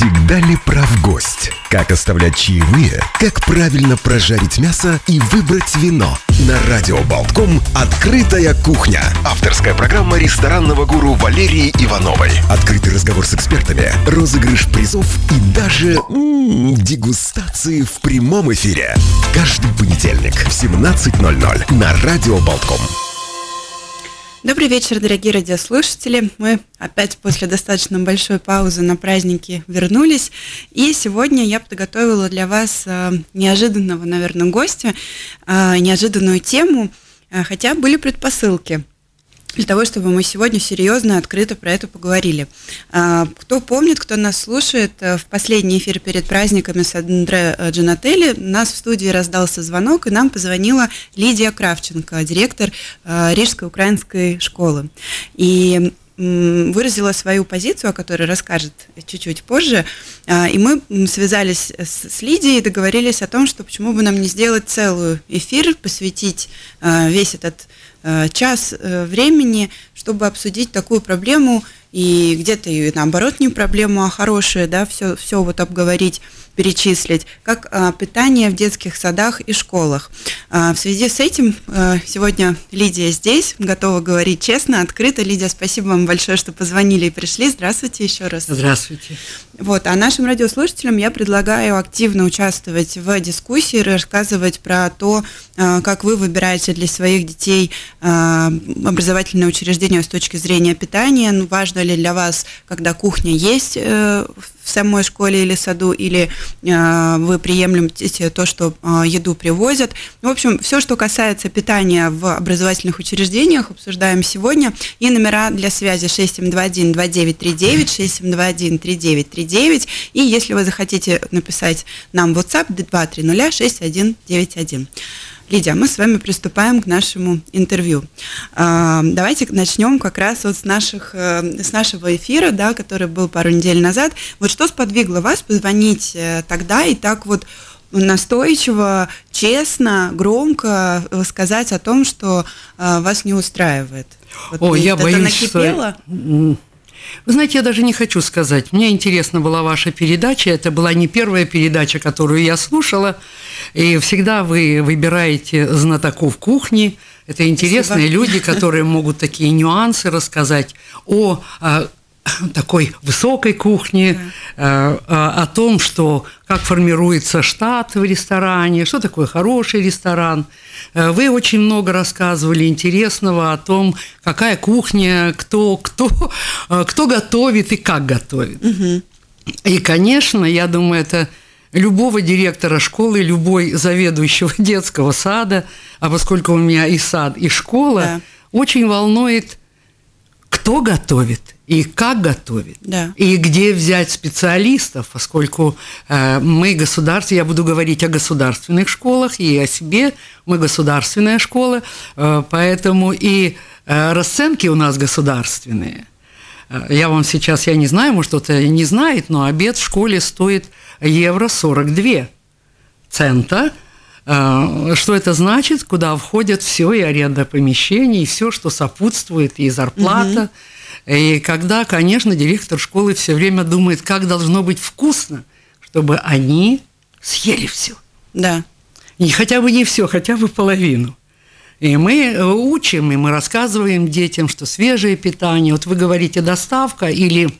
Всегда ли прав гость? Как оставлять чаевые? Как правильно прожарить мясо и выбрать вино? На Радио Болтком «Открытая кухня». Авторская программа ресторанного гуру Валерии Ивановой. Открытый разговор с экспертами, розыгрыш призов и даже м-м, дегустации в прямом эфире. Каждый понедельник в 17.00 на Радио Болтком. Добрый вечер, дорогие радиослушатели. Мы опять после достаточно большой паузы на праздники вернулись. И сегодня я подготовила для вас э, неожиданного, наверное, гостя, э, неожиданную тему, э, хотя были предпосылки для того, чтобы мы сегодня серьезно, открыто про это поговорили. А, кто помнит, кто нас слушает, э, в последний эфир перед праздниками с Андре э, Джанателли у нас в студии раздался звонок, и нам позвонила Лидия Кравченко, директор э, Рижской украинской школы. И выразила свою позицию, о которой расскажет чуть-чуть позже. А, и мы связались с Лидией и договорились о том, что почему бы нам не сделать целую эфир, посвятить весь этот час э, времени, чтобы обсудить такую проблему и где-то и наоборот не проблему, а хорошее, да, все, все вот обговорить перечислить, как а, питание в детских садах и школах. А, в связи с этим а, сегодня Лидия здесь, готова говорить честно, открыто. Лидия, спасибо вам большое, что позвонили и пришли. Здравствуйте еще раз. Здравствуйте. Вот, а нашим радиослушателям я предлагаю активно участвовать в дискуссии, рассказывать про то, как вы выбираете для своих детей образовательное учреждение с точки зрения питания. Ну, важно ли для вас, когда кухня есть э, в самой школе или саду, или э, вы приемлете то, что э, еду привозят. В общем, все, что касается питания в образовательных учреждениях, обсуждаем сегодня. И номера для связи 6721-2939, 6721-3939. И если вы захотите написать нам в WhatsApp 230-6191. Лидия, мы с вами приступаем к нашему интервью. А, давайте начнем как раз вот с, наших, э, с нашего эфира, да, который был пару недель назад. Вот что сподвигло вас позвонить э, тогда и так вот настойчиво, честно, громко э, сказать о том, что вас не устраивает? Вот О, я боюсь, накипело? что... Вы знаете, я даже не хочу сказать. Мне интересна была ваша передача. Это была не первая передача, которую я слушала. И всегда вы выбираете знатоков кухни. Это интересные Спасибо. люди, которые могут такие нюансы рассказать о а, такой высокой кухне, да. Э, о том, что как формируется штат в ресторане, что такое хороший ресторан. Э, вы очень много рассказывали интересного о том, какая кухня, кто, кто, э, кто готовит и как готовит. Угу. И, конечно, я думаю, это любого директора школы, любой заведующего детского сада, а поскольку у меня и сад, и школа, да. очень волнует, кто готовит и как готовит, да. и где взять специалистов, поскольку э, мы государство, я буду говорить о государственных школах и о себе, мы государственная школа, э, поэтому и э, расценки у нас государственные. Я вам сейчас, я не знаю, может кто-то не знает, но обед в школе стоит евро 42 цента. Что это значит? Куда входят все, и аренда помещений, и все, что сопутствует, и зарплата. Угу и когда, конечно, директор школы все время думает, как должно быть вкусно, чтобы они съели все. Да. И хотя бы не все, хотя бы половину. И мы учим, и мы рассказываем детям, что свежее питание, вот вы говорите доставка или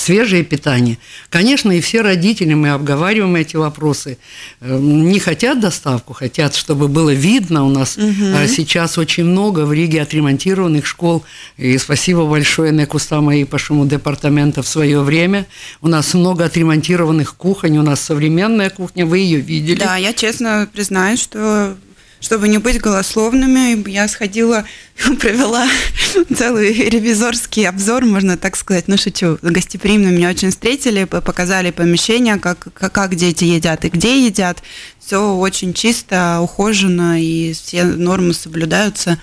свежее питание. Конечно, и все родители, мы обговариваем эти вопросы, э, не хотят доставку, хотят, чтобы было видно. У нас угу. сейчас очень много в Риге отремонтированных школ. И спасибо большое Некустама и Пашему департамента в свое время. У нас много отремонтированных кухонь, у нас современная кухня, вы ее видели. Да, я честно признаюсь, что чтобы не быть голословными, я сходила, провела целый ревизорский обзор, можно так сказать, ну шучу, гостеприимно меня очень встретили, показали помещение, как, как, дети едят и где едят. Все очень чисто, ухожено, и все нормы соблюдаются.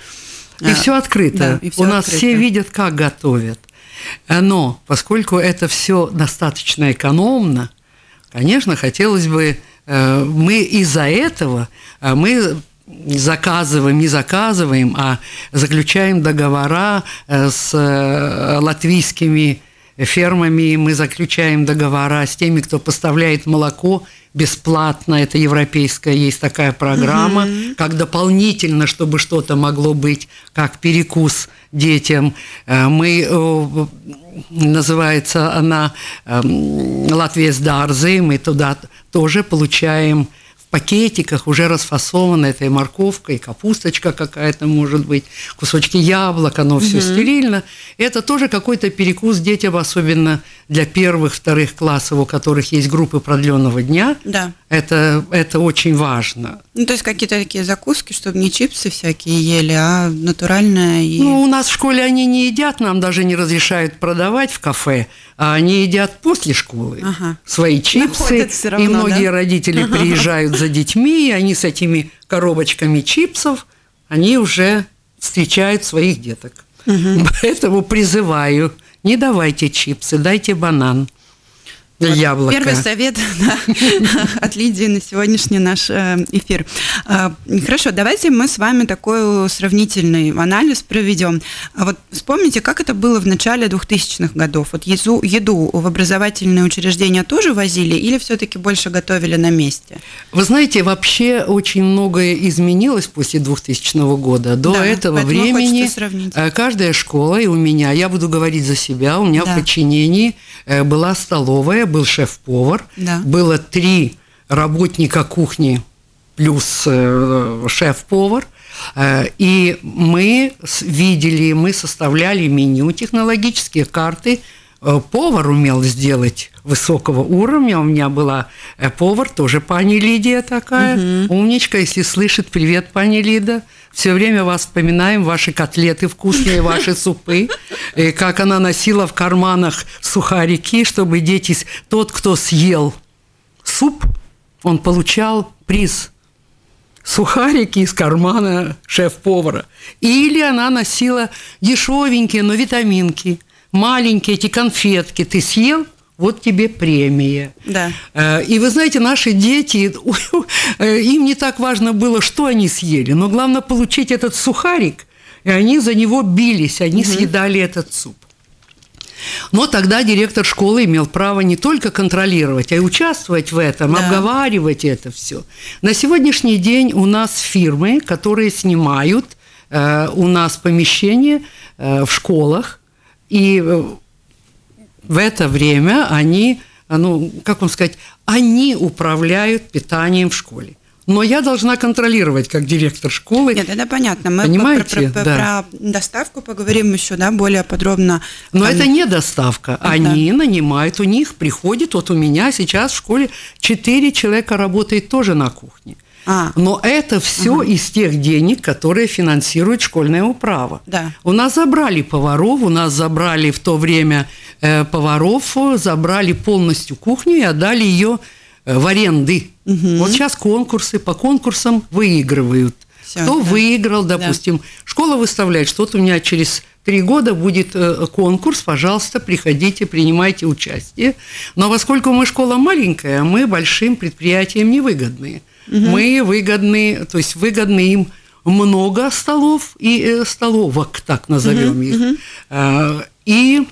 И все открыто. Да, и все У нас все видят, как готовят. Но поскольку это все достаточно экономно, конечно, хотелось бы э, мы из-за этого э, мы заказываем, не заказываем, а заключаем договора э, с э, латвийскими фермами, мы заключаем договора с теми, кто поставляет молоко бесплатно. Это европейская есть такая программа, угу. как дополнительно, чтобы что-то могло быть, как перекус детям. Э, мы называется она эм, Латвия с Дарзы, мы туда тоже получаем пакетиках уже расфасована этой морковка и капусточка какая-то может быть, кусочки яблок, оно все угу. стерильно. Это тоже какой-то перекус детям, особенно для первых, вторых классов, у которых есть группы продленного дня. Да. Это, это очень важно. Ну, то есть какие-то такие закуски, чтобы не чипсы всякие ели, а натуральное. И... Ну, у нас в школе они не едят, нам даже не разрешают продавать в кафе, а они едят после школы ага. свои чипсы. Равно, и многие да? родители ага. приезжают за детьми, и они с этими коробочками чипсов, они уже встречают своих деток. Угу. Поэтому призываю, не давайте чипсы, дайте банан. Вот яблоко. Первый совет да, от Лидии на сегодняшний наш э, эфир. А, хорошо, давайте мы с вами такой сравнительный анализ проведем. А вот вспомните, как это было в начале 2000-х годов? Вот еду, еду в образовательные учреждения тоже возили или все-таки больше готовили на месте? Вы знаете, вообще очень многое изменилось после 2000 года. До да, этого времени э, каждая школа, и у меня, я буду говорить за себя, у меня да. в подчинении э, была столовая, был шеф-повар, да. было три работника кухни плюс э, шеф-повар. Э, и мы видели, мы составляли меню, технологические карты. Э, повар умел сделать высокого уровня. У меня была повар, тоже пани Лидия такая, угу. умничка. Если слышит, привет, пани Лида. Все время вас вспоминаем, ваши котлеты вкусные, ваши супы, и как она носила в карманах сухарики, чтобы дети... Тот, кто съел суп, он получал приз сухарики из кармана шеф-повара. Или она носила дешевенькие, но витаминки, маленькие эти конфетки. Ты съел, вот тебе премия. Да. Э, и вы знаете, наши дети, э, им не так важно было, что они съели, но главное получить этот сухарик, и они за него бились, они угу. съедали этот суп. Но тогда директор школы имел право не только контролировать, а и участвовать в этом, да. обговаривать это все. На сегодняшний день у нас фирмы, которые снимают э, у нас помещения э, в школах, и э, в это время они, ну, как вам сказать, они управляют питанием в школе. Но я должна контролировать как директор школы. Нет, это понятно. Мы Понимаете? Про, про, да. про доставку поговорим еще, да, более подробно. Но Там... это не доставка. Они да. нанимают, у них приходит, вот у меня сейчас в школе четыре человека работает тоже на кухне. А. Но это все ага. из тех денег, которые финансирует школьное управа. Да. У нас забрали поваров, у нас забрали в то время э, поваров, забрали полностью кухню и отдали ее э, в аренды. Угу. Вот сейчас конкурсы, по конкурсам выигрывают. Все, Кто да. выиграл, допустим, да. школа выставляет, что-то у меня через три года будет э, конкурс, пожалуйста, приходите, принимайте участие. Но поскольку мы школа маленькая, мы большим предприятиям невыгодные. Угу. Мы выгодны, то есть выгодны им много столов и э, столовок, так назовем угу, их. Угу. И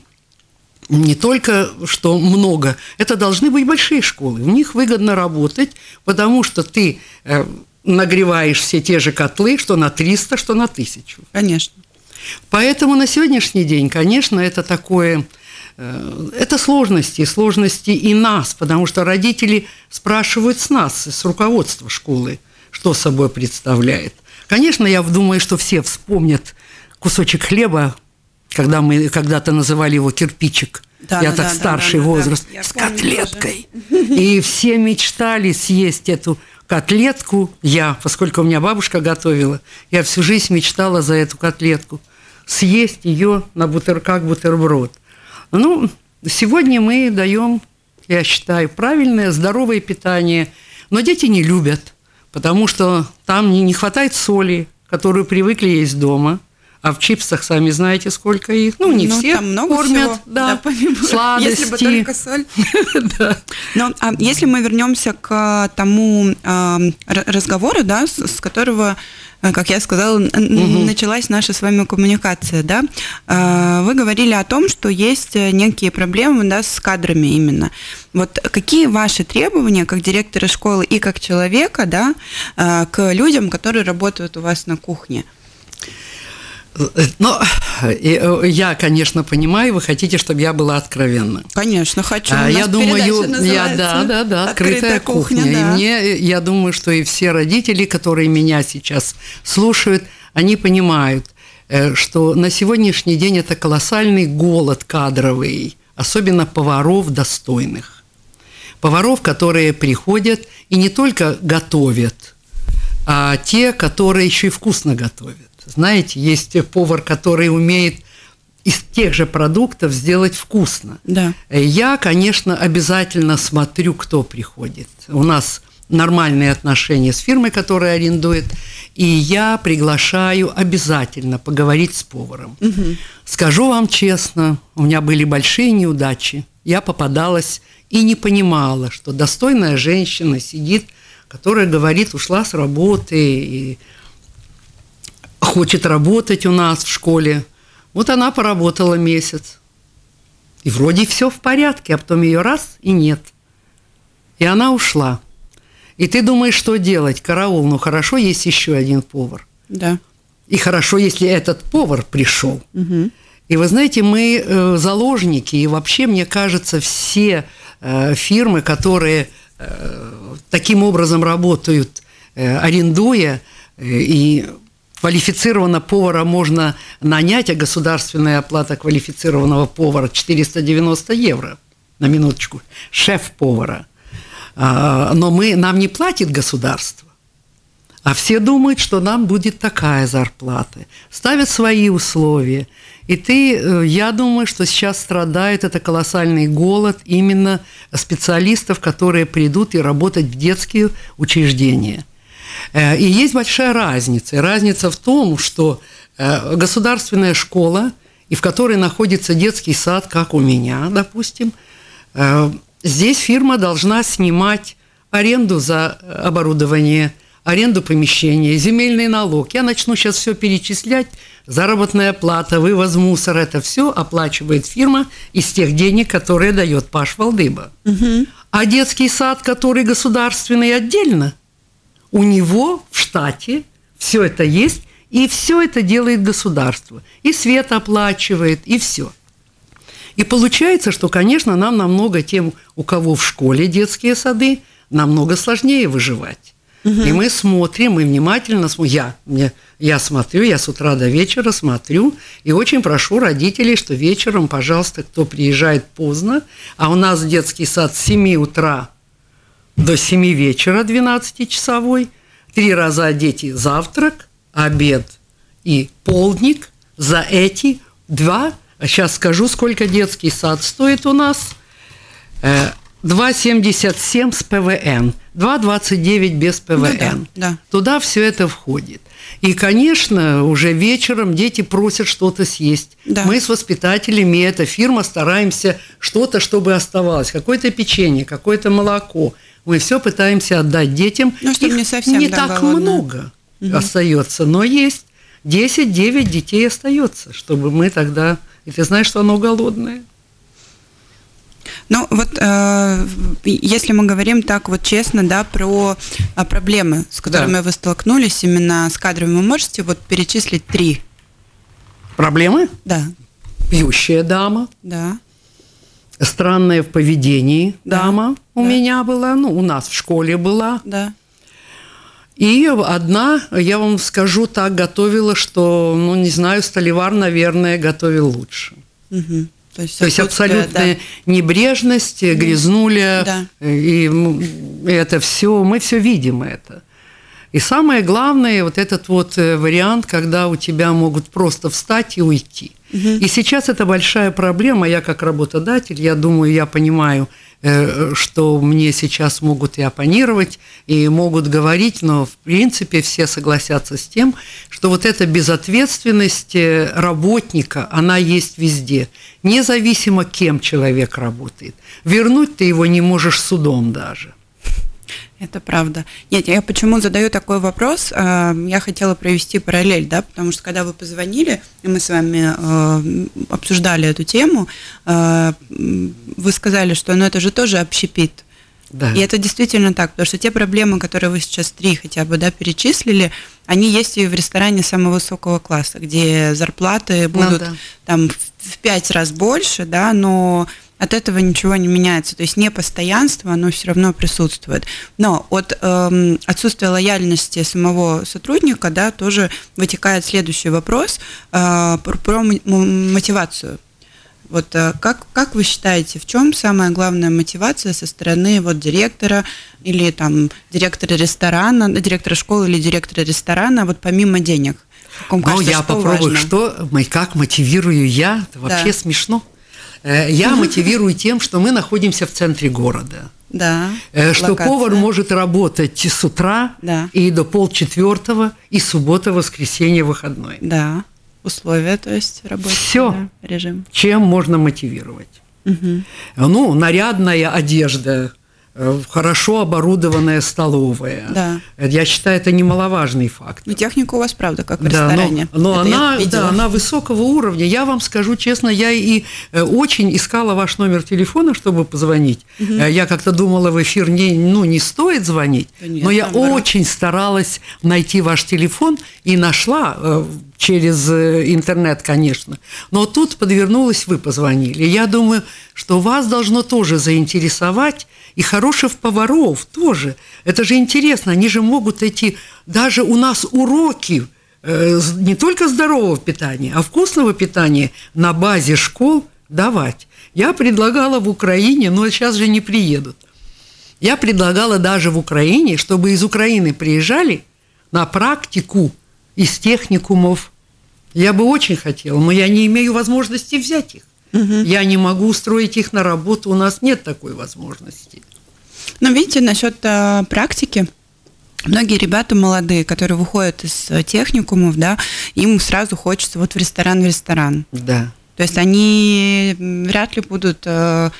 не только что много, это должны быть большие школы. В них выгодно работать, потому что ты э, нагреваешь все те же котлы, что на 300, что на 1000. Конечно. Поэтому на сегодняшний день, конечно, это такое это сложности, сложности и нас, потому что родители спрашивают с нас, с руководства школы, что собой представляет. Конечно, я думаю, что все вспомнят кусочек хлеба, когда мы когда-то называли его кирпичик. Да, я да, так да, старший да, возраст да, с котлеткой. Тоже. И все мечтали съесть эту котлетку. Я, поскольку у меня бабушка готовила, я всю жизнь мечтала за эту котлетку съесть ее на бутер, как бутерброд. Ну, сегодня мы даем, я считаю, правильное, здоровое питание, но дети не любят, потому что там не, хватает соли, которую привыкли есть дома, А в чипсах сами знаете, сколько их. Ну, не ну, все там много кормят, всего. да, да помимо, сладости. Если бы только соль. да. Но а если мы вернемся к тому а, разговору, да, с, с которого Э, как я сказала, угу. началась наша с вами коммуникация, да. Э, вы говорили о том, что есть э, некие проблемы, да, с кадрами именно. Вот какие ваши требования как директора школы и как человека, да, к людям, которые работают у вас на кухне? Ну, я, конечно, понимаю, вы хотите, чтобы я была откровенна. Конечно, хочу. А, я думаю, я, да, да, да, открытая, открытая кухня. кухня да. И мне, я думаю, что и все родители, которые меня сейчас слушают, они понимают, э, что на сегодняшний день это колоссальный голод кадровый, особенно поваров достойных. Поваров, которые приходят и не только готовят, а те, которые еще и вкусно готовят. Знаете, есть повар, который умеет из тех же продуктов сделать вкусно. Да. Я, конечно, обязательно смотрю, кто приходит. У нас нормальные отношения с фирмой, которая арендует, и я приглашаю обязательно поговорить с поваром. Угу. Скажу вам честно, у меня были большие неудачи. Я попадалась и не понимала, что достойная женщина сидит, которая говорит, ушла с работы и хочет работать у нас в школе. Вот она поработала месяц. И вроде все в порядке, а потом ее раз и нет. И она ушла. И ты думаешь, что делать? Караул, ну хорошо, есть еще один повар. Да. И хорошо, если этот повар пришел. Угу. И вы знаете, мы э, заложники, и вообще, мне кажется, все э, фирмы, которые э, таким образом работают, арендуя, и квалифицированного повара можно нанять, а государственная оплата квалифицированного повара 490 евро на минуточку, шеф-повара. А, но мы, нам не платит государство. А все думают, что нам будет такая зарплата. Ставят свои условия. И ты, э, я думаю, что сейчас страдает это колоссальный голод именно специалистов, которые придут и работать в детские учреждения – и есть большая разница. И разница в том, что э, государственная школа, и в которой находится детский сад, как у меня, допустим, э, здесь фирма должна снимать аренду за оборудование, аренду помещения, земельный налог. Я начну сейчас все перечислять. Заработная плата, вывоз мусора, это все оплачивает фирма из тех денег, которые дает Паш Валдыба. Угу. А детский сад, который государственный отдельно – у него в штате все это есть, и все это делает государство. И свет оплачивает, и все. И получается, что, конечно, нам намного тем, у кого в школе детские сады, намного сложнее выживать. Угу. И мы смотрим, мы внимательно смотрим. Я, мне, я смотрю, я с утра до вечера смотрю, и очень прошу родителей, что вечером, пожалуйста, кто приезжает поздно, а у нас детский сад с 7 утра до 7 вечера 12-часовой, три раза одеть завтрак, обед и полдник. За эти два, а сейчас скажу, сколько детский сад стоит у нас, 2,77 э, с ПВН, 2,29 без ПВН. Ну, да, да. Туда все это входит. И, конечно, уже вечером дети просят что-то съесть. Да. Мы с воспитателями, эта фирма, стараемся что-то, чтобы оставалось. Какое-то печенье, какое-то молоко – мы все пытаемся отдать детям. Ну, чтобы не совсем не так голодно. много угу. остается, но есть 10-9 детей остается, чтобы мы тогда... И ты знаешь, что оно голодное. Ну вот, э, если мы говорим так вот честно, да, про э, проблемы, с которыми да. вы столкнулись именно с кадрами, вы можете вот перечислить три? Проблемы? Да. Пьющая дама. Да странная в поведении да, дама да. у меня была, ну, у нас в школе была. Да. И одна, я вам скажу так, готовила, что, ну, не знаю, Столивар, наверное, готовил лучше. Угу. То есть, То есть абсолютная да. небрежность, грязнуля, да. и это все, мы все видим это. И самое главное, вот этот вот э, вариант, когда у тебя могут просто встать и уйти – Угу. И сейчас это большая проблема. Я как работодатель, я думаю, я понимаю э, что мне сейчас могут и оппонировать, и могут говорить, но в принципе все согласятся с тем, что вот эта безответственность э, работника, она есть везде, независимо кем человек работает. Вернуть ты его не можешь судом даже. Это правда. Нет, я почему задаю такой вопрос? А, я хотела провести параллель, да, потому что когда вы позвонили, и мы с вами а, обсуждали эту тему, а, вы сказали, что ну, это же тоже общепит. Да. И это действительно так, потому что те проблемы, которые вы сейчас три хотя бы да, перечислили, они есть и в ресторане самого высокого класса, где зарплаты ну будут ну, да. там в пять раз больше, да, но от этого ничего не меняется. То есть непостоянство, оно все равно присутствует. Но от эм, отсутствия лояльности самого сотрудника, да, тоже вытекает следующий вопрос э, про, про мотивацию. Вот э, как, как вы считаете, в чем самая главная мотивация со стороны вот директора или там директора ресторана, директора школы или директора ресторана, вот помимо денег? Ну, кажется, я попробую, важно? что, как мотивирую я, это вообще да. смешно. Э, я мотивирую тем, что мы находимся в центре города. Да. Э, что локация. повар может работать с утра да. и до полчетвертого, и суббота, воскресенье, выходной. Да. Условия, то есть работы. Все. Да, режим. Чем можно мотивировать? Угу. Ну, нарядная одежда, хорошо оборудованная столовая. Да. Я считаю, это немаловажный факт. Но техника у вас, правда, как в да, ресторане. Но, но она, да, она высокого уровня. Я вам скажу честно, я и э, очень искала ваш номер телефона, чтобы позвонить. Угу. Я как-то думала, в эфир не, ну, не стоит звонить, да нет, но я наоборот. очень старалась найти ваш телефон и нашла через интернет, конечно. Но тут подвернулась, вы позвонили. Я думаю, что вас должно тоже заинтересовать и хороших поваров тоже. Это же интересно, они же могут эти, даже у нас уроки э, не только здорового питания, а вкусного питания на базе школ давать. Я предлагала в Украине, но сейчас же не приедут. Я предлагала даже в Украине, чтобы из Украины приезжали на практику из техникумов. Я бы очень хотела, но я не имею возможности взять их. Угу. Я не могу устроить их на работу, у нас нет такой возможности. Но видите, насчет э, практики, Многие ребята молодые, которые выходят из э, техникумов, да, им сразу хочется вот в ресторан, в ресторан. Да. То есть они вряд ли будут э,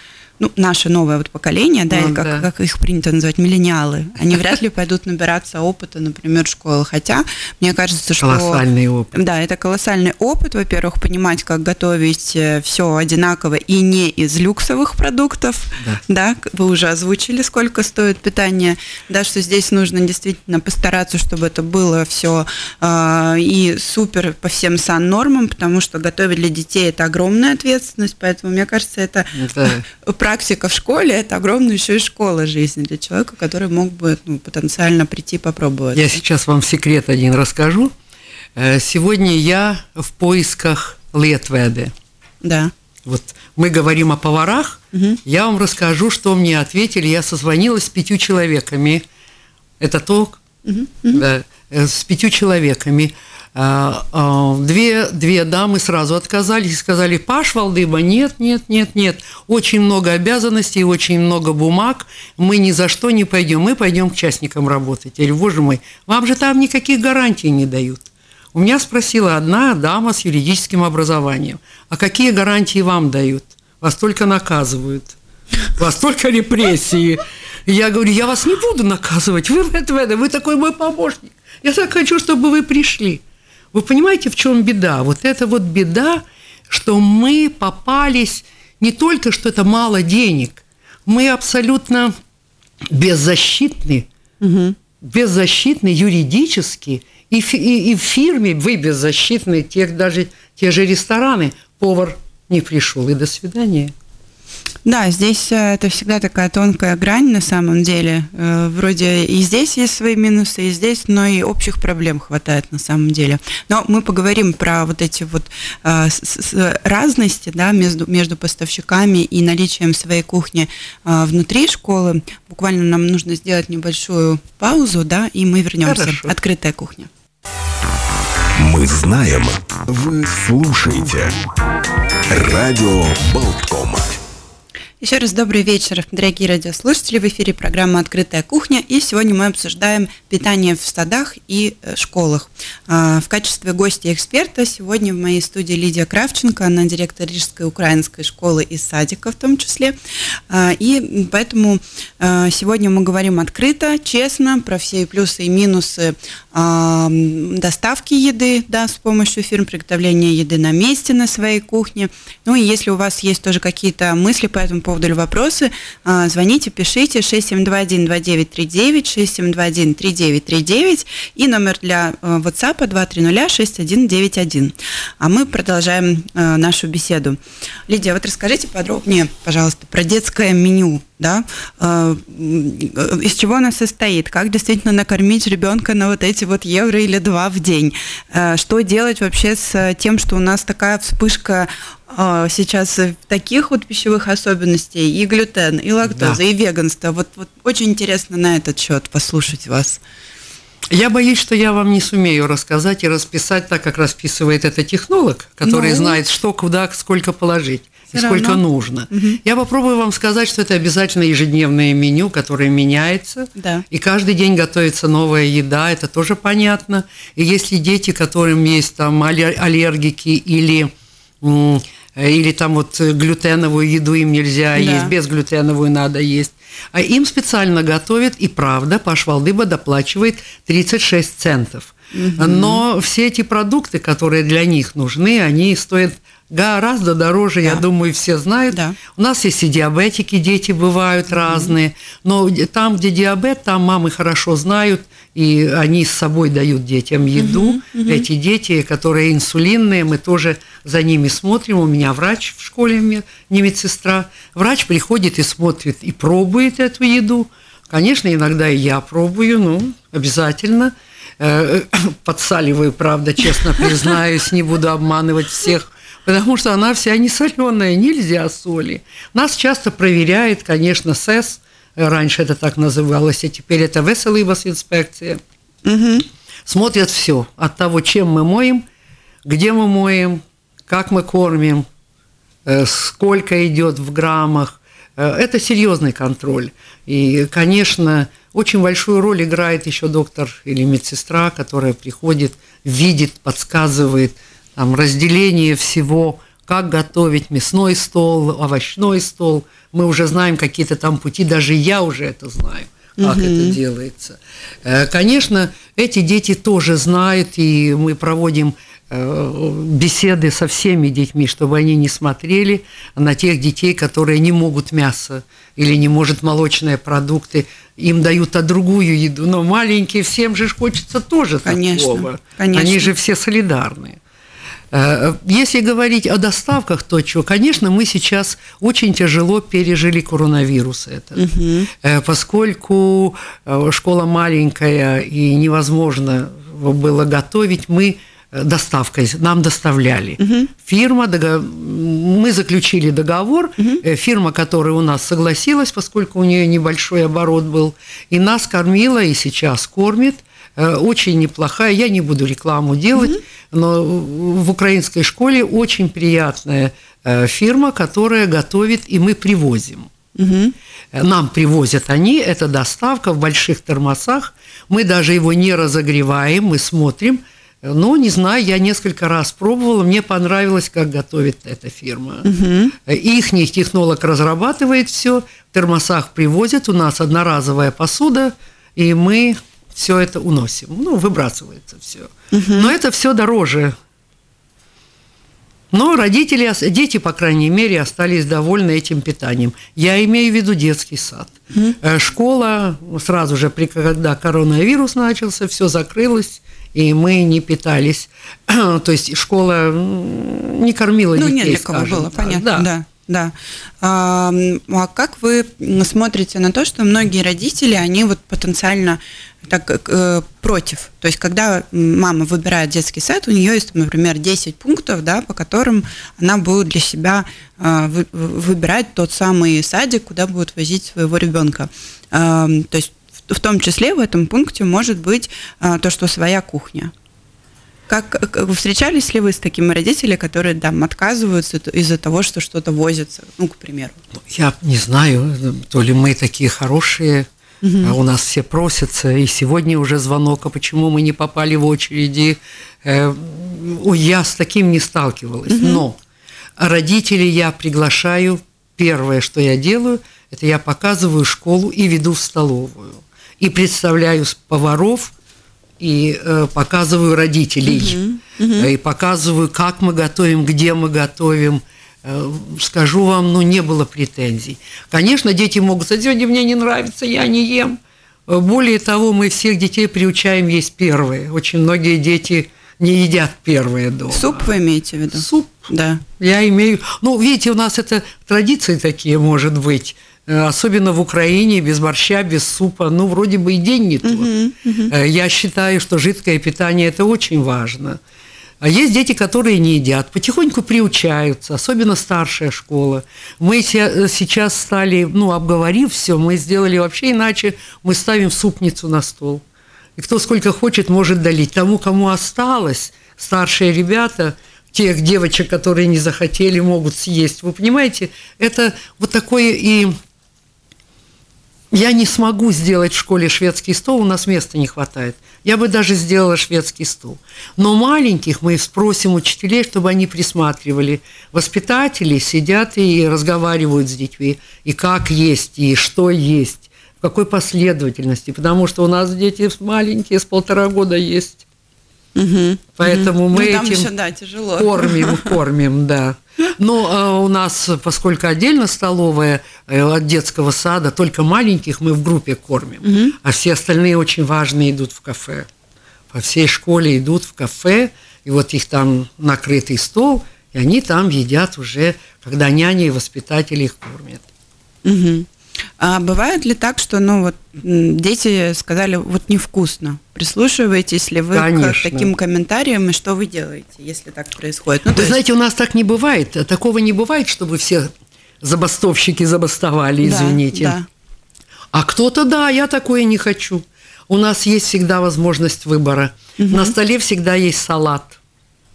ну, наше новое вот поколение, да, ну, как, да. как их принято называть, миллениалы, они вряд ли пойдут набираться опыта, например, в школы. Хотя, мне кажется, что... Колоссальный опыт. Да, это колоссальный опыт, во-первых, понимать, как готовить э, все одинаково и не из люксовых продуктов. Да. да, вы уже озвучили, сколько стоит питание, да, что здесь нужно действительно постараться, чтобы это было все э, и супер по всем сан-нормам, потому что готовить для детей это огромная ответственность, поэтому, мне кажется, это да практика в школе – это огромная еще и школа жизни для человека, который мог бы ну, потенциально прийти попробовать. Я сейчас вам секрет один расскажу. Э, сегодня я в поисках Летведы. Да. Вот мы говорим о поварах. Угу. Я вам расскажу, что мне ответили. Я созвонилась с пятью человеками. Это то, угу. да, э, с пятью человеками. А, а, две, две дамы сразу отказались и сказали, Паш Валдыба, нет, нет, нет, нет, очень много обязанностей, очень много бумаг, мы ни за что не пойдем, мы пойдем к частникам работать. Я говорю, боже мой, вам же там никаких гарантий не дают. У меня спросила одна дама с юридическим образованием, а какие гарантии вам дают? Вас только наказывают, вас только репрессии. Я говорю, я вас не буду наказывать, вы, вы, вы такой мой помощник. Я так хочу, чтобы вы пришли. Вы понимаете, в чем беда? Вот это вот беда, что мы попались не только, что это мало денег, мы абсолютно беззащитны, угу. беззащитны юридически, и, и, и в фирме вы беззащитны, тех, даже те же рестораны, повар не пришел, и до свидания. Да, здесь э, это всегда такая тонкая грань на самом деле. Э, вроде и здесь есть свои минусы, и здесь, но и общих проблем хватает на самом деле. Но мы поговорим про вот эти вот э, разности да, между, между поставщиками и наличием своей кухни внутри школы. Буквально нам нужно сделать небольшую паузу, да, и мы вернемся. Хорошо. Открытая кухня. Мы знаем, вы слушаете. Радио Болткома. Еще раз добрый вечер, дорогие радиослушатели. В эфире программа «Открытая кухня». И сегодня мы обсуждаем питание в садах и э, школах. А, в качестве гостя эксперта сегодня в моей студии Лидия Кравченко. Она директор Рижской украинской школы и садика в том числе. А, и поэтому а, сегодня мы говорим открыто, честно, про все плюсы и минусы доставки еды да, с помощью фирм приготовления еды на месте на своей кухне. Ну и если у вас есть тоже какие-то мысли по этому поводу, поводу или вопросы, а, звоните, пишите 6721-2939, 6721-3939 и номер для э, WhatsApp 230-6191. А мы продолжаем э, нашу беседу. Лидия, вот расскажите подробнее, пожалуйста, про детское меню да, из чего оно состоит, как действительно накормить ребенка на вот эти вот евро или два в день, что делать вообще с тем, что у нас такая вспышка а, сейчас таких вот пищевых особенностей, и глютен, и лактоза, да. и веганство. Вот, вот очень интересно на этот счет послушать вас. Я боюсь, что я вам не сумею рассказать и расписать так, как расписывает этот технолог, который ну, знает, что, куда, сколько положить и сколько равно. нужно. Угу. Я попробую вам сказать, что это обязательно ежедневное меню, которое меняется. Да. И каждый день готовится новая еда, это тоже понятно. И если дети, которым есть там аллергики или Э, или там вот глютеновую еду им нельзя да. есть, безглютеновую надо есть. А им специально готовят, и правда, Паш Валдыба доплачивает 36 центов. Угу. Но все эти продукты, которые для них нужны, они стоят гораздо дороже, да. я думаю, все знают. Да. У нас есть и диабетики, дети бывают mm разные, но там, где диабет, там мамы хорошо знают, и они с собой дают детям еду. Mm-hmm. Эти дети, которые инсулинные, мы тоже за ними смотрим. У меня врач в школе, не медсестра. Врач приходит и смотрит, и пробует эту еду. Конечно, иногда и я пробую, ну, обязательно. Э, подсаливаю, правда, честно признаюсь, не буду обманывать всех потому что она вся не соленая, нельзя соли. Нас часто проверяет, конечно, СЭС, раньше это так называлось, а теперь это Веселибас инспекция. Угу. Смотрят все, от того, чем мы моем, где мы моем, как мы кормим, э, сколько идет в граммах. Э, это серьезный контроль. И, конечно, очень большую роль играет еще доктор или медсестра, которая приходит, видит, подсказывает – там, разделение всего, как готовить мясной стол, овощной стол. Мы уже знаем какие-то там пути, даже я уже это знаю как угу. это делается. Э, конечно, эти дети тоже знают, и мы проводим э, беседы со всеми детьми, чтобы они не смотрели на тех детей, которые не могут мясо или не может молочные продукты, им дают а другую еду, но маленькие всем же хочется тоже конечно, такого. Конечно. Они же все солидарные. Э, если говорить о доставках, то что, конечно, мы сейчас очень тяжело пережили коронавирус этот, угу. поскольку э, школа маленькая и невозможно было готовить, мы доставкой нам доставляли. Угу. Фирма, мы заключили договор, угу. фирма, которая у нас согласилась, поскольку у нее небольшой оборот был, и нас кормила, и сейчас кормит – очень неплохая. Я не буду рекламу делать, угу. но в украинской школе очень приятная э, фирма, которая готовит, и мы привозим. Угу. Нам привозят они, это доставка в больших термосах. Мы даже его не разогреваем, мы смотрим. Но не знаю, я несколько раз пробовала, мне понравилось, как готовит эта фирма. Угу. Их технолог разрабатывает все, в термосах привозят, у нас одноразовая посуда, и мы все это уносим. Ну, выбрасывается все. Угу. Но это все дороже. Но родители, дети, по крайней мере, остались довольны этим питанием. Я имею в виду детский сад. Угу. Школа, сразу же, когда коронавирус начался, все закрылось, и мы не питались. То есть школа не кормила ну, детей, нет, для кого скажем, было, понятно, да. да. Да. А, а как вы смотрите на то, что многие родители, они вот потенциально так э, против. То есть, когда мама выбирает детский сад, у нее есть, например, 10 пунктов, да, по которым она будет для себя вы, выбирать тот самый садик, куда будет возить своего ребенка. То есть, в, том числе в этом пункте может быть э, то, что своя кухня. Как, встречались ли вы с такими родителями, которые там отказываются из-за того, что что-то возится, ну, к примеру? Ну, я не знаю, то ли мы такие хорошие, угу. а у нас все просятся, и сегодня уже звонок, а почему мы не попали в очереди. Э, я с таким не сталкивалась, угу. но родителей я приглашаю, первое, что я делаю, это я показываю школу и веду в столовую. И представляю поваров, и э, показываю родителей, угу, угу. и показываю, как мы готовим, где мы готовим. Э, скажу вам, ну, не было претензий. Конечно, дети могут сказать, сегодня мне не нравится, я не ем. Более того, мы всех детей приучаем есть первые. Очень многие дети не едят первые дома. Суп вы имеете в виду? Суп. Да. Я имею... Ну, видите, у нас это традиции такие, может быть. Э, особенно в Украине, без борща, без супа, ну, вроде бы и день не тот. Uh-huh, uh-huh. Я считаю, что жидкое питание – это очень важно. А есть дети, которые не едят, потихоньку приучаются, особенно старшая школа. Мы э, сейчас стали, ну, обговорив все, мы сделали вообще иначе, мы ставим супницу на стол. И кто сколько хочет, может долить. Тому, кому осталось, старшие ребята – тех девочек, которые не захотели, могут съесть. Вы понимаете, это вот такое и я не смогу сделать в школе шведский стол, у нас места не хватает. Я бы даже сделала шведский стол. Но маленьких мы спросим учителей, чтобы они присматривали. Воспитатели сидят и разговаривают с детьми, и как есть, и что есть, в какой последовательности. Потому что у нас дети маленькие, с полтора года есть. Угу, Поэтому угу. мы ну, этим еще, да, тяжело. кормим, кормим, да. Но э, у нас, поскольку отдельно столовая э, от детского сада, только маленьких мы в группе кормим, угу. а все остальные очень важные идут в кафе. По всей школе идут в кафе, и вот их там накрытый стол, и они там едят уже, когда няни и воспитатели их кормят. Угу. А бывает ли так, что ну вот дети сказали вот невкусно? Прислушиваетесь ли вы Конечно. к таким комментариям и что вы делаете, если так происходит? Ну, вы есть... знаете, у нас так не бывает. Такого не бывает, чтобы все забастовщики забастовали, извините. Да, да. А кто-то, да, я такое не хочу. У нас есть всегда возможность выбора. Угу. На столе всегда есть салат.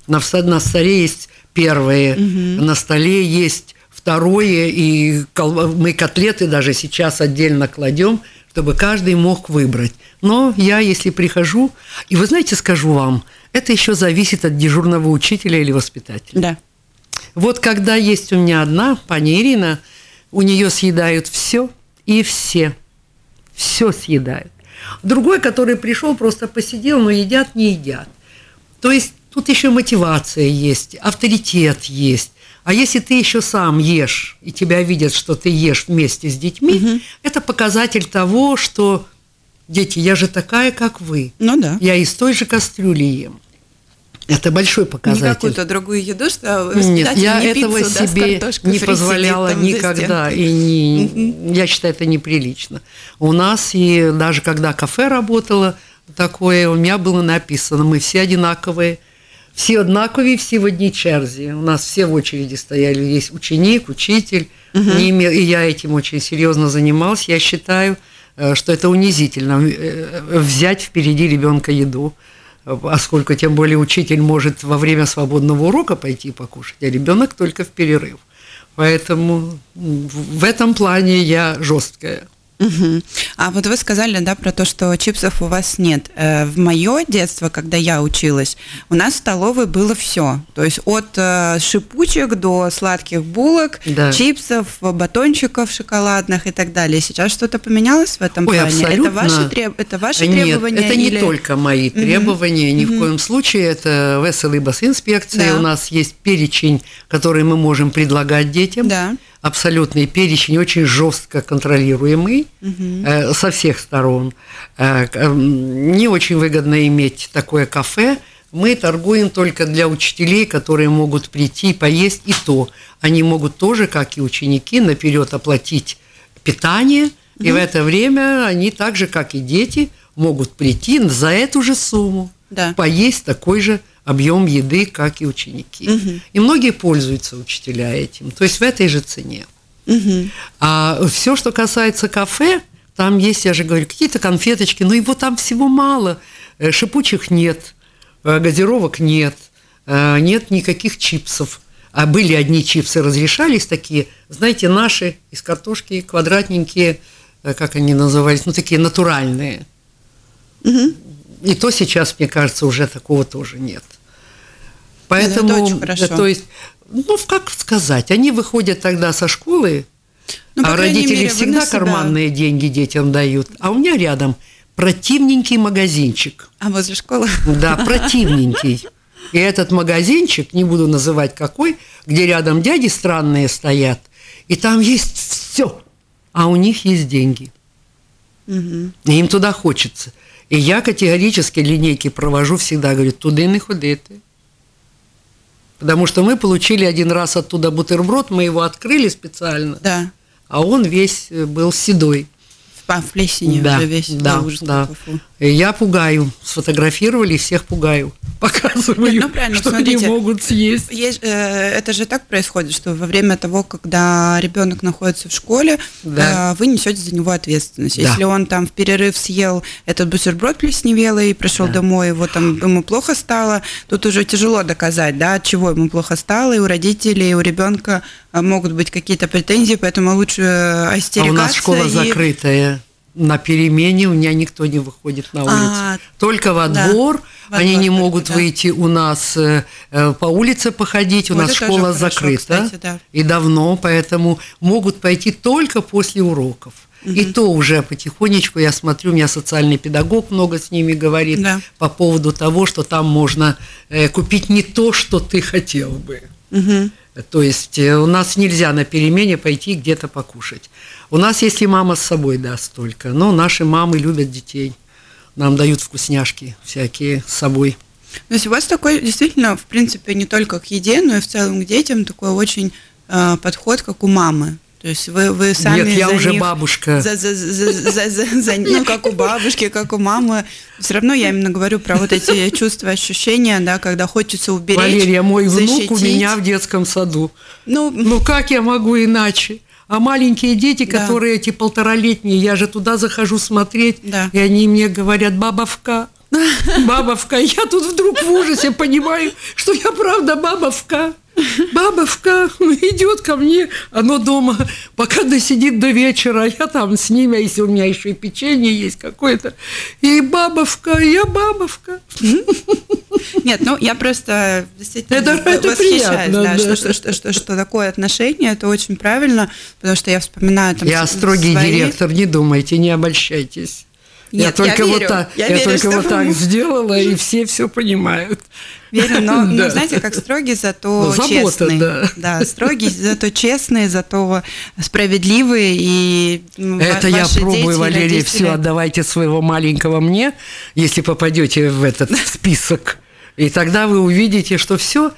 На, на столе есть первое. Угу. На столе есть второе, и мы котлеты даже сейчас отдельно кладем, чтобы каждый мог выбрать. Но я, если прихожу, и вы знаете, скажу вам, это еще зависит от дежурного учителя или воспитателя. Да. Вот когда есть у меня одна, пани Ирина, у нее съедают все и все. Все съедают. Другой, который пришел, просто посидел, но едят, не едят. То есть тут еще мотивация есть, авторитет есть. А если ты еще сам ешь, и тебя видят, что ты ешь вместе с детьми, угу. это показатель того, что дети, я же такая, как вы. Ну да. Я из той же кастрюли ем. Это большой показатель. Не какую-то другую еду, что Нет, я не этого пиццу, себе да, не позволяла никогда. И не, угу. я считаю, это неприлично. У нас, и даже когда кафе работало, такое, у меня было написано, мы все одинаковые – все однакові, все в одній черзі. У нас все в очереди стояли. Есть ученик, учитель. Угу. Не имел, и я этим очень серьезно занимался. Я считаю, э, что это унизительно э, взять впереди ребенка еду. Поскольку тем более учитель может во время свободного урока пойти покушать, а ребенок только в перерыв. Поэтому в этом плане я жесткая. Угу. А вот вы сказали, да, про то, что чипсов у вас нет. Э, в мое детство, когда я училась, у нас в столовой было все. То есть от э, шипучек до сладких булок, да. чипсов, батончиков шоколадных и так далее. Сейчас что-то поменялось в этом Ой, плане? Абсолютно. Это ваши, треб... это ваши нет, требования? это не или... только мои требования, угу. ни угу. в коем случае. Это Веселый бас инспекция. Да. У нас есть перечень, который мы можем предлагать детям. Да абсолютный перечень, очень жестко контролируемый угу. со всех сторон. Э, не очень выгодно иметь такое кафе. Мы торгуем только для учителей, которые могут прийти поесть, и то они могут тоже, как и ученики, наперед оплатить питание, угу. и в это время они так же, как и дети, могут прийти за эту же сумму да. поесть такой же объем еды, как и ученики. Угу. И многие пользуются учителя этим, то есть в этой же цене. Угу. А все, что касается кафе, там есть, я же говорю, какие-то конфеточки, но его там всего мало, э, шипучих нет. э, газировок нет, э, нет никаких чипсов. А были одни чипсы, разрешались такие, знаете, наши из картошки, квадратненькие, как они назывались, ну, такие натуральные. Угу. И то сейчас, мне кажется, уже такого тоже нет. Поэтому, это очень хорошо. то есть, ну, как сказать, они выходят тогда со школы, ну, а родители мере, всегда карманные деньги детям дают. А у меня рядом противненький магазинчик. А возле школы? Да, противненький. И этот магазинчик, не буду называть какой, где рядом дяди странные стоят, и там есть все, а у них есть деньги. Угу. И им туда хочется. И я категорически линейки провожу всегда, говорю, туда не ходите. Потому что мы получили один раз оттуда бутерброд, мы его открыли специально. Да. А он весь э, был седой. В плесени да, уже весь. Да, да. Я пугаю. Сфотографировали, всех пугаю. Показываю, Нет, ну, правильно, что смотрите, они могут съесть. Есть, э, это же так происходит, что во время того, когда ребенок находится в школе, да. э, вы несете за него ответственность. Да. Если он там в перерыв съел этот бутерброд плесневелый и пришел да. домой, его там ему плохо стало, тут уже тяжело доказать, да, от чего ему плохо стало, и у родителей, и у ребенка могут быть какие-то претензии, поэтому лучше остерегаться. А у нас школа и... закрытая на перемене у меня никто не выходит на улицу. А, Только во да, двор. Во Они двор, не могут да. выйти у нас э, э, по улице походить. У вот нас школа закрыта. Кстати, да. И давно, поэтому могут пойти только после уроков. Угу. И то уже потихонечку я смотрю, у меня социальный педагог много с ними говорит да. по поводу того, что там можно э, купить не то, что ты хотел бы. Угу. То есть э, у нас нельзя на перемене пойти где-то покушать. У нас, если мама с собой даст только, но наши мамы любят детей. Нам дают вкусняшки всякие с собой. То есть у вас такой действительно, в принципе, не только к еде, но и в целом к детям такой очень э, подход, как у мамы. То есть вы, вы сами Нет, я уже них, бабушка. За, за, за, за, за, за, ну, как у бабушки, как у мамы. Все равно я именно говорю про вот эти чувства, ощущения, да, когда хочется уберечь, Валерия, мой защитить. внук у меня в детском саду. Ну, ну как я могу иначе? А маленькие дети, да. которые эти полторалетние, я же туда захожу смотреть, да. и они мне говорят, бабовка, бабовка. Я тут вдруг в ужасе понимаю, что я правда бабовка. Бабовка идет ко мне, оно дома, пока досидит до вечера, я там с ними, а если у меня еще и печенье есть какое-то, и бабовка, я бабовка. Нет, ну я просто действительно это, это восхищаюсь, приятно, да, да. Что, что, что, что, что такое отношение, это очень правильно, потому что я вспоминаю там Я строгий свои... директор, не думайте, не обольщайтесь. Нет, я только я верю, вот так, я, я верю, только вот так сделала, и все все понимают. Верю, но, да. но знаете, как строгий, зато Забота, честный. Да. да, строгий, зато честный, зато справедливый и Это я пробую, дети, Валерия, родители... все, отдавайте своего маленького мне, если попадете в этот список, и тогда вы увидите, что все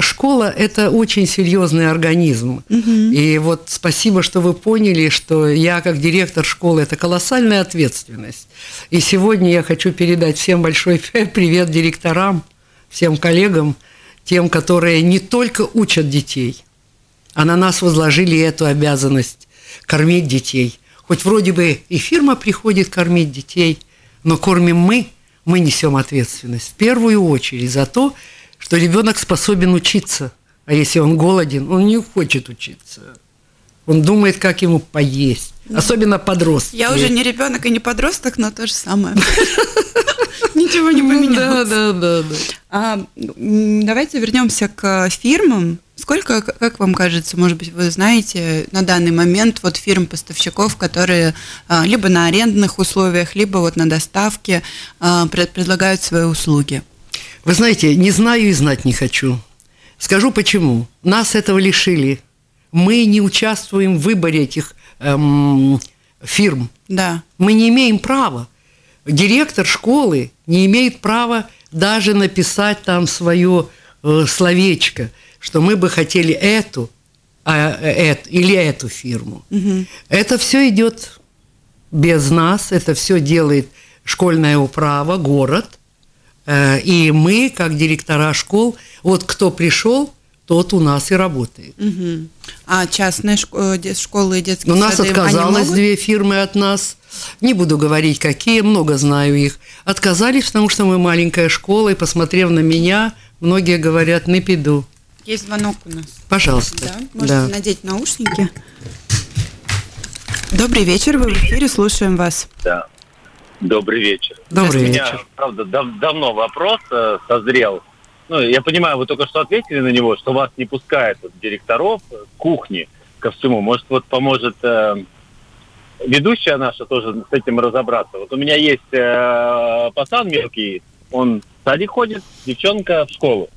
школа – это очень серьезный организм. Угу. И вот спасибо, что вы поняли, что я как директор школы – это колоссальная ответственность. И сегодня я хочу передать всем большой привет директорам, всем коллегам, тем, которые не только учат детей, а на нас возложили эту обязанность – кормить детей. Хоть вроде бы и фирма приходит кормить детей, но кормим мы, мы несем ответственность в первую очередь за то, что ребенок способен учиться, а если он голоден, он не хочет учиться. Он думает, как ему поесть. Особенно подростки. Я уже не ребенок и не подросток, но то же самое. Ничего не поменялось. Да, да, да. да. А, давайте вернемся к фирмам. Сколько, как вам кажется, может быть, вы знаете на данный момент вот фирм-поставщиков, которые а, либо на арендных условиях, либо вот на доставке а, предлагают свои услуги? Вы знаете, не знаю и знать не хочу. Скажу почему. Нас этого лишили. Мы не участвуем в выборе этих эм, фирм. Да. Мы не имеем права. Директор школы не имеет права даже написать там свое э, словечко, что мы бы хотели эту а, э, или эту фирму. Угу. Это все идет без нас, это все делает школьное управа, город – и мы, как директора школ, вот кто пришел, тот у нас и работает. Угу. А частные э, школы и детские У нас отказалось две фирмы от нас. не буду говорить какие, много знаю их, отказались, потому что мы маленькая школа, и посмотрев на меня, многие говорят, не пиду. Есть звонок у нас. Пожалуйста. Да, можете да. надеть наушники. Добрый вечер, вы в эфире, слушаем вас. Да. Добрый вечер. Добрый У вечер. меня, правда, дав- давно вопрос э, созрел. Ну, я понимаю, вы только что ответили на него, что вас не пускают вот, директоров кухни ко всему. Может, вот поможет э, ведущая наша тоже с этим разобраться. Вот у меня есть э, пацан мелкий, он в садик ходит, девчонка в школу.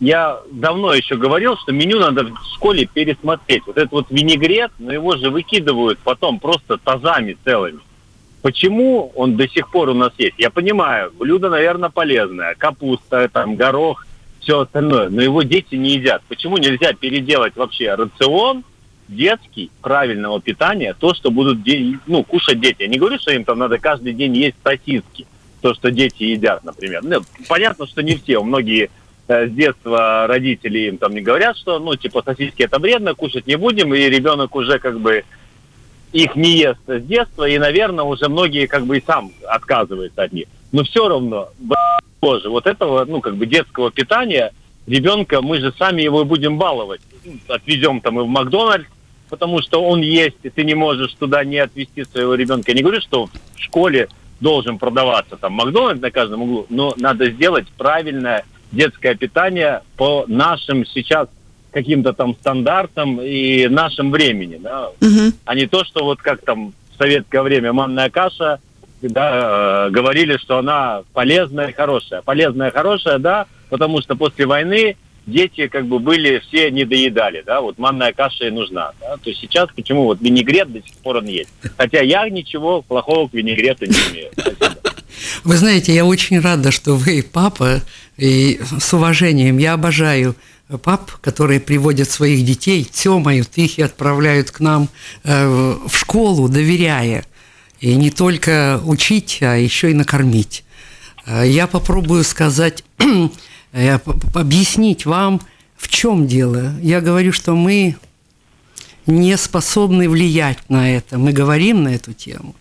Я давно еще говорил, что меню надо в школе пересмотреть. Вот этот вот винегрет, но его же выкидывают потом просто тазами целыми. Почему он до сих пор у нас есть? Я понимаю, блюдо, наверное, полезное. Капуста, там, горох, все остальное. Но его дети не едят. Почему нельзя переделать вообще рацион детский, правильного питания, то, что будут ну, кушать дети? Я не говорю, что им там надо каждый день есть сосиски, то, что дети едят, например. Ну, понятно, что не все. Многие э, с детства родители им там не говорят, что, ну, типа, сосиски это вредно, кушать не будем, и ребенок уже как бы их не ест с детства, и, наверное, уже многие как бы и сам отказываются от них. Но все равно, боже, вот этого, ну, как бы детского питания ребенка, мы же сами его будем баловать. Отвезем там и в Макдональдс, потому что он есть, и ты не можешь туда не отвезти своего ребенка. Я не говорю, что в школе должен продаваться там Макдональдс на каждом углу, но надо сделать правильное детское питание по нашим сейчас каким-то там стандартам и нашим времени, да, угу. а не то, что вот как там в советское время манная каша, да, э, говорили, что она полезная и хорошая. Полезная и хорошая, да, потому что после войны дети как бы были, все не доедали, да, вот манная каша и нужна, да, то есть сейчас почему вот винегрет до сих пор он есть. Хотя я ничего плохого к винегрету не имею. Спасибо. Вы знаете, я очень рада, что вы папа, и с уважением, я обожаю пап, которые приводят своих детей, тёмают их и отправляют к нам э, в школу, доверяя. И не только учить, а еще и накормить. Э, я попробую сказать, э, объяснить вам, в чем дело. Я говорю, что мы не способны влиять на это. Мы говорим на эту тему.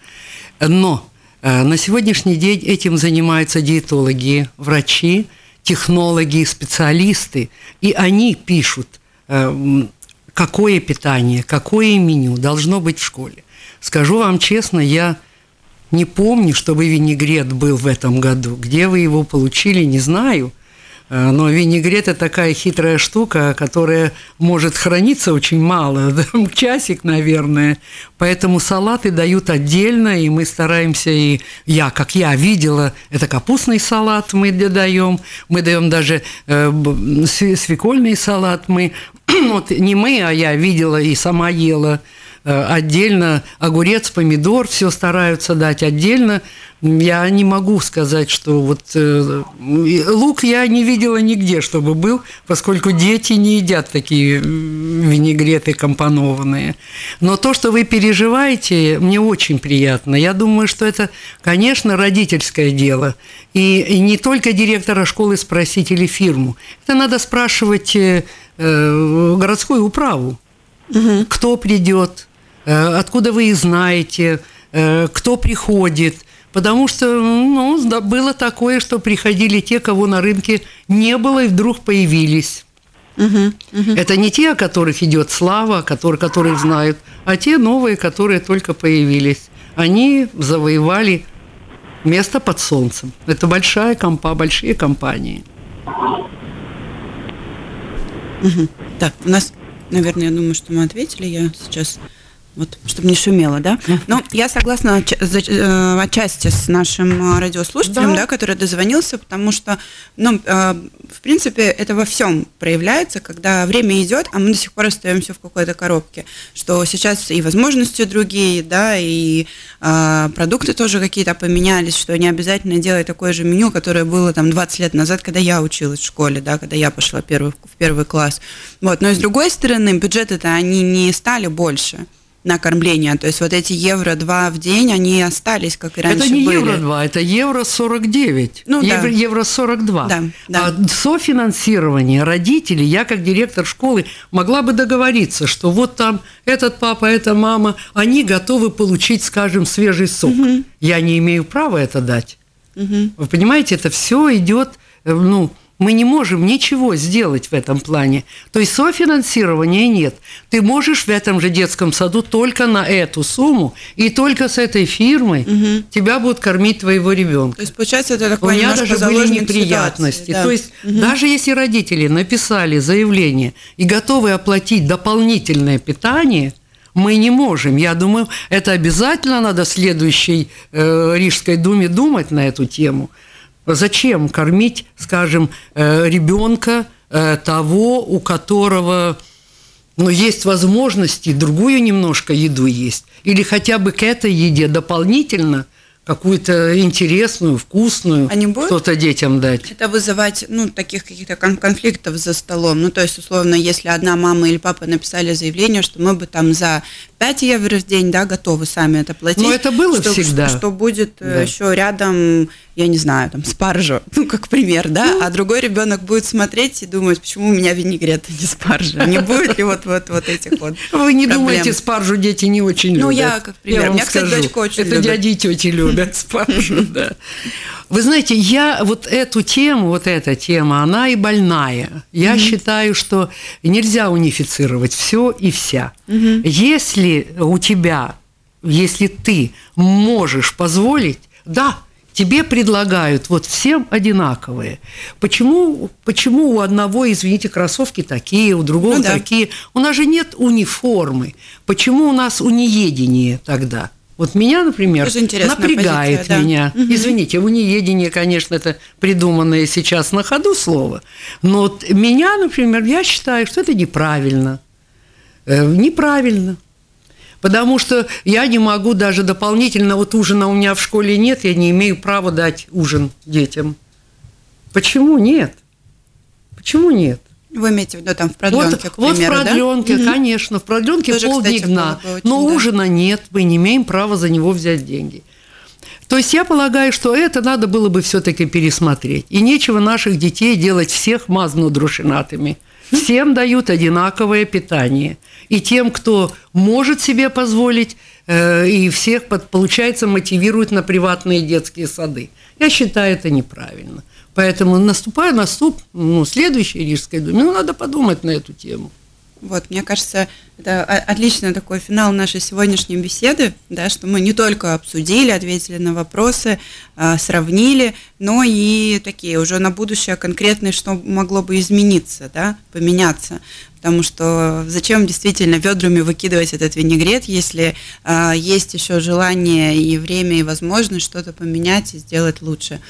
Но на сегодняшний день этим занимаются диетологи, врачи, технологи, специалисты, и они пишут, э, какое питание, какое меню должно быть в школе. Скажу вам честно, я не помню, чтобы винегрет был в этом году. Где вы его получили, не знаю. Э, но винегрет – это такая хитрая штука, которая может храниться очень мало, часик, наверное. Поэтому салаты дают отдельно, и мы стараемся, и я, как я видела, это капустный салат мы даем, мы даем даже э, свекольный салат, мы, вот не мы, а я видела и сама ела – отдельно огурец, помидор, все стараются дать отдельно. Я не могу сказать, что вот э, лук я не видела нигде, чтобы был, поскольку дети не едят такие винегреты компонованные. Но то, что вы переживаете, мне очень приятно. Я думаю, что это, конечно, родительское дело. И, и не только директора школы спросить или фирму. Это надо спрашивать э, э городскую управу. Угу. Кто придет, Э, откуда вы их знаете, э, кто приходит. Потому что ну, было такое, что приходили те, кого на рынке не было, и вдруг появились. Угу, угу. Это не те, о которых идет слава, которые, которых знают, а те новые, которые только появились. Они завоевали место под солнцем. Это большая компа, большие компании. Угу. Так, у нас, наверное, я думаю, что мы ответили. Я сейчас вот, чтобы не шумело, да? Но я согласна э, отчасти с нашим э, радиослушателем, да. да, который дозвонился, потому что, ну, э, в принципе, это во всем проявляется, когда время идет, а мы до сих пор остаемся в какой-то коробке, что сейчас и возможности другие, да, и продукты тоже какие-то поменялись, что не обязательно делать такое же меню, которое было там 20 лет назад, когда я училась в школе, да, когда я пошла первый, в первый класс. Вот, но с другой стороны, бюджеты-то они не стали больше. На кормление. То есть вот эти евро 2 в день, они остались, как и раньше Это не были. евро 2, это евро 49. Ну, евро, да. евро 42. Да, да. А софинансирование родителей, я как директор школы могла бы договориться, что вот там этот папа, эта мама, они готовы получить, скажем, свежий сок. Я не имею права это дать. Вы понимаете, это все идет, э, ну, мы не можем ничего сделать в этом плане. То есть софинансирования нет. Ты можешь в этом же детском саду только на эту сумму, и только с этой фирмой тебя будут кормить твоего ребенка. То есть, получается, это У такой меня даже были неприятности. ситуации, да. То есть даже если родители написали заявление и готовы оплатить дополнительное питание, мы не можем. Я думаю, это обязательно надо следующей э, Рижской думе думать на эту тему. Зачем кормить, скажем, э, ребенка э, того, у которого ну, есть возможности другую немножко еду есть, или хотя бы к этой еде дополнительно какую-то интересную, вкусную А не будет? что-то детям дать. Это вызывать, ну, таких каких-то кон- конфликтов за столом. Ну, то есть, условно, если одна мама или папа написали заявление, что мы бы там за 5 евро в день, да, готовы сами это платить. Но это было что, всегда. Что, что будет э, Да. еще рядом, я не знаю, там, спаржа, ну, как пример, да, Ну. а другой ребенок будет смотреть и думать, почему у меня винегрет, а не спаржа. Не будет ли вот, вот, вот этих вот Вы не думаете, спаржу дети не очень любят. Ну, я как пример. меня, кстати, дочка очень Это любит. дяди и тети любят спаржу, да. Вы знаете, я вот эту тему, вот эта тема, она и больная. Я считаю, что нельзя унифицировать все и вся. Если у тебя, если ты можешь позволить, да, тебе предлагают вот всем одинаковые. Почему, почему у одного, извините, кроссовки такие, у другого Ну да. такие? У нас же нет униформы. Почему у нас униедение тогда? Вот меня, например, напрягает позиция, да. меня. Извините, униедение, конечно, это придуманное сейчас на ходу слово. Но вот меня, например, я считаю, что это неправильно. Э, неправильно. Потому что я не могу даже дополнительно, вот ужина у меня в школе нет, я не имею права дать ужин детям. Почему нет? Почему нет? Вы имеете в виду там в продленке, вот, к вот в примеру, да? продленке, Мгм. конечно, в продленке Тоже, кстати, очень, но да. ужина нет, мы не имеем права за него взять деньги. То есть я полагаю, что это надо было бы все-таки пересмотреть. И нечего наших детей делать всех мазнудрушинатыми. Всем дают одинаковое питание. И тем, кто может себе позволить, э, и всех, получается, мотивируют на приватные детские сады. Я считаю это неправильно. Поэтому наступая наступ, ну, следующей Рижской думе, ну, надо подумать на эту тему. Вот, мне кажется, это отличный такой финал нашей сегодняшней беседы, да, что мы не только обсудили, ответили на вопросы, а, сравнили, но и такие уже на будущее конкретные, что могло бы измениться, да, поменяться. Потому что зачем действительно ведрами выкидывать этот винегрет, если а, есть еще желание и время, и возможность что-то поменять и сделать лучше.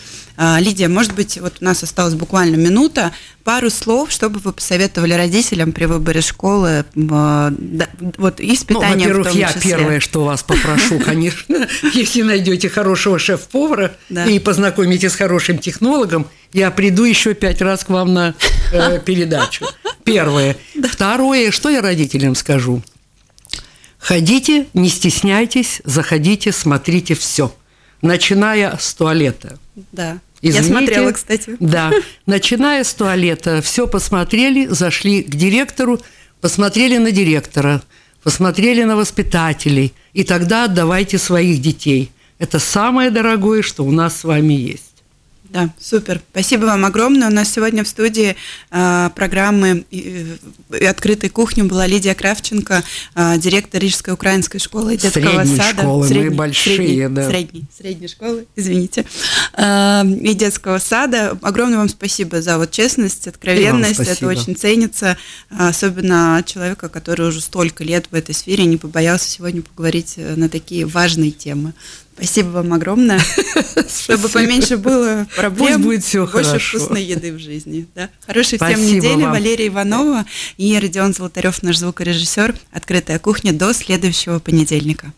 А, Лидия, может быть, вот у нас осталась буквально минута, пару слов, чтобы вы посоветовали родителям при выборе школы, а, да, вот и с Ну, питанием в во-первых, я числе. первое, что вас попрошу, конечно, если найдете хорошего шеф-повара и познакомите с хорошим технологом, я приду еще пять раз к вам на э, передачу. Первое. Второе, что я родителям скажу? Ходите, не стесняйтесь, заходите, смотрите все, начиная с туалета. Да. Извините. Я смотрела, кстати. Да. Начиная с туалета, все посмотрели, зашли к директору, посмотрели на директора, посмотрели на воспитателей, и тогда отдавайте своих детей. Это самое дорогое, что у нас с вами есть. Да, супер. Спасибо вам огромное. У нас сегодня в студии э, программы э, «Открытой кухни» была Лидия Кравченко, э, директор Рижской украинской школы и детского Средней сада. школы, мы Средней- большие, средней, да. Средней, средней школы, извините. Э, и детского сада. Огромное вам спасибо за вот честность, откровенность. Это очень ценится, э, особенно от человека, который уже столько лет в этой сфере, не побоялся сегодня поговорить э, на такие важные темы. Спасибо вам огромное. Чтобы поменьше было проблем, Пусть будет всё больше хорошо. вкусной еды в жизни. Да? Хорошей всем Спасибо недели. вам. Валерия Иванова и Родион Золотарев, наш звукорежиссер. Открытая кухня до следующего понедельника.